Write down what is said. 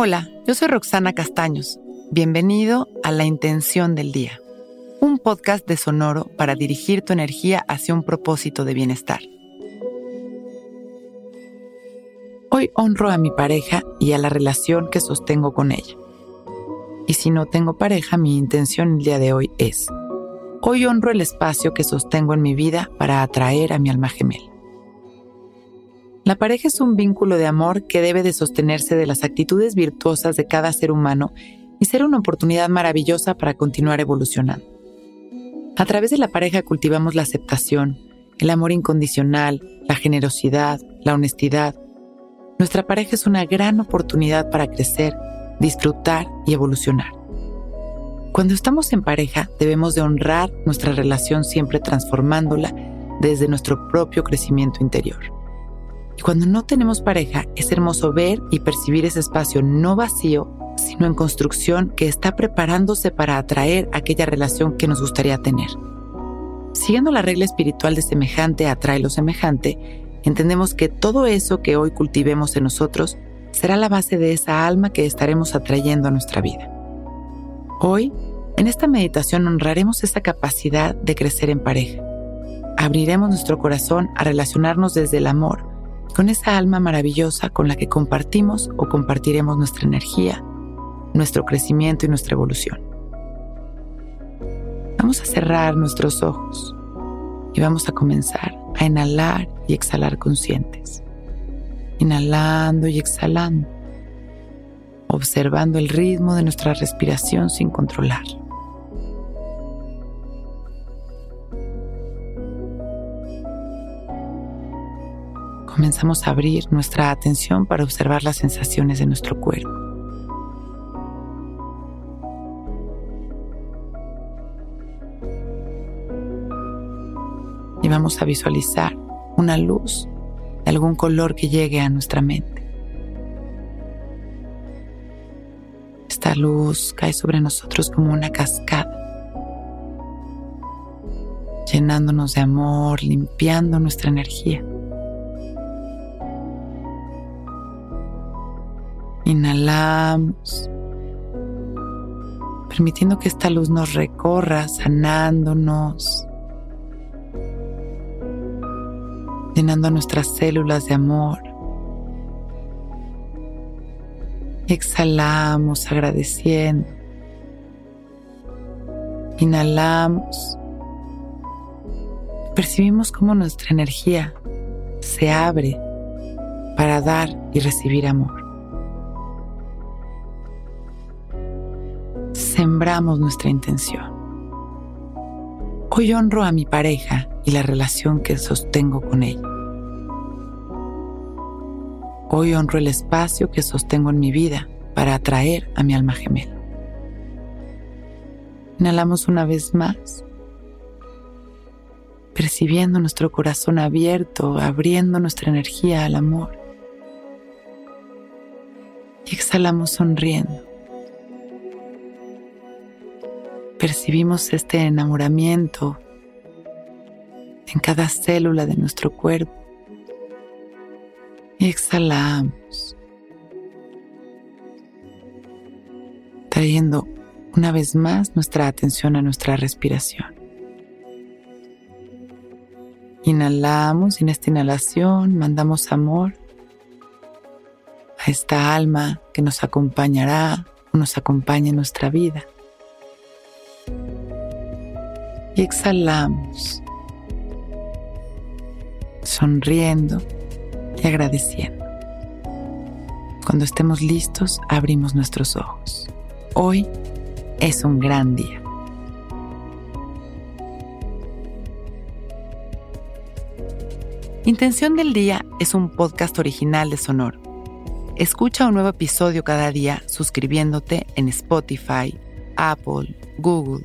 Hola, yo soy Roxana Castaños. Bienvenido a La Intención del Día, un podcast de Sonoro para dirigir tu energía hacia un propósito de bienestar. Hoy honro a mi pareja y a la relación que sostengo con ella. Y si no tengo pareja, mi intención el día de hoy es, hoy honro el espacio que sostengo en mi vida para atraer a mi alma gemela. La pareja es un vínculo de amor que debe de sostenerse de las actitudes virtuosas de cada ser humano y ser una oportunidad maravillosa para continuar evolucionando. A través de la pareja cultivamos la aceptación, el amor incondicional, la generosidad, la honestidad. Nuestra pareja es una gran oportunidad para crecer, disfrutar y evolucionar. Cuando estamos en pareja debemos de honrar nuestra relación siempre transformándola desde nuestro propio crecimiento interior. Y cuando no tenemos pareja, es hermoso ver y percibir ese espacio no vacío, sino en construcción que está preparándose para atraer aquella relación que nos gustaría tener. Siguiendo la regla espiritual de semejante atrae lo semejante, entendemos que todo eso que hoy cultivemos en nosotros será la base de esa alma que estaremos atrayendo a nuestra vida. Hoy, en esta meditación honraremos esa capacidad de crecer en pareja. Abriremos nuestro corazón a relacionarnos desde el amor con esa alma maravillosa con la que compartimos o compartiremos nuestra energía, nuestro crecimiento y nuestra evolución. Vamos a cerrar nuestros ojos y vamos a comenzar a inhalar y exhalar conscientes. Inhalando y exhalando, observando el ritmo de nuestra respiración sin controlarlo. Comenzamos a abrir nuestra atención para observar las sensaciones de nuestro cuerpo. Y vamos a visualizar una luz de algún color que llegue a nuestra mente. Esta luz cae sobre nosotros como una cascada, llenándonos de amor, limpiando nuestra energía. Inhalamos, permitiendo que esta luz nos recorra, sanándonos, llenando nuestras células de amor. Exhalamos agradeciendo. Inhalamos. Percibimos cómo nuestra energía se abre para dar y recibir amor. Sembramos nuestra intención. Hoy honro a mi pareja y la relación que sostengo con ella. Hoy honro el espacio que sostengo en mi vida para atraer a mi alma gemela. Inhalamos una vez más, percibiendo nuestro corazón abierto, abriendo nuestra energía al amor. Y exhalamos sonriendo percibimos este enamoramiento en cada célula de nuestro cuerpo y exhalamos, trayendo una vez más nuestra atención a nuestra respiración. Inhalamos y en esta inhalación mandamos amor a esta alma que nos acompañará o nos acompaña en nuestra vida exhalamos, sonriendo y agradeciendo. Cuando estemos listos, abrimos nuestros ojos. Hoy es un gran día. Intención del Día es un podcast original de Sonor. Escucha un nuevo episodio cada día suscribiéndote en Spotify, Apple, Google